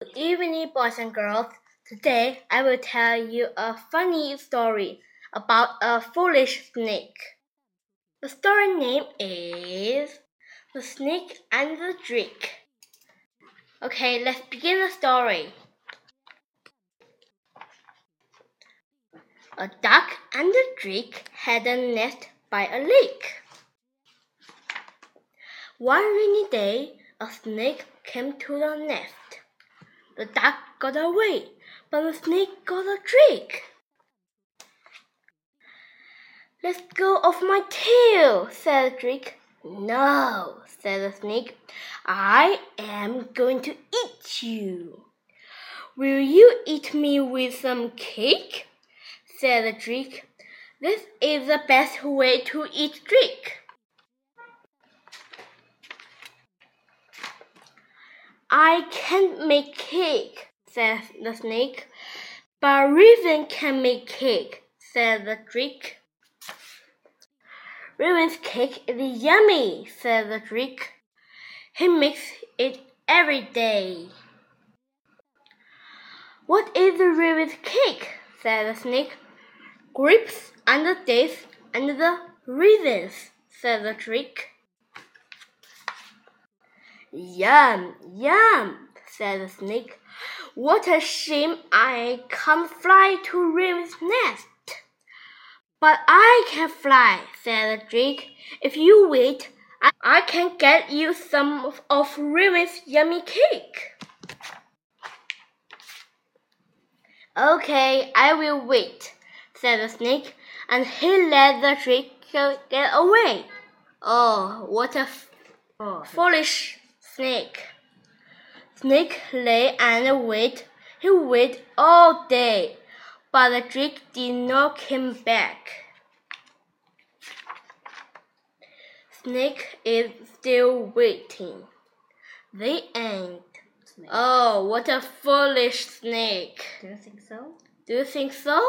Good evening, boys and girls. Today I will tell you a funny story about a foolish snake. The story name is The Snake and the Drake. Okay, let's begin the story. A duck and a drake had a nest by a lake. One rainy day, a snake came to the nest. The duck got away, but the snake got a drake. Let's go off my tail, said the drake. No, said the snake. I am going to eat you. Will you eat me with some cake? said the drake. This is the best way to eat drake. I can't make cake, said the snake. But Raven can make cake, said the drake. Raven's cake is yummy, said the drake. He makes it every day. What is the raven's cake? said the snake. Grapes and the dates and the raisins, said the drake. Yum, yum, said the snake. What a shame I can't fly to Raven's nest. But I can fly, said the drake. If you wait, I, I can get you some of, of Raven's yummy cake. Okay, I will wait, said the snake, and he let the drake get away. Oh, what a oh, foolish snake. Snake lay and wait. He waited all day, but the drake did not come back. Snake is still waiting. The end. Snake. Oh, what a foolish snake. Do you think so? Do you think so?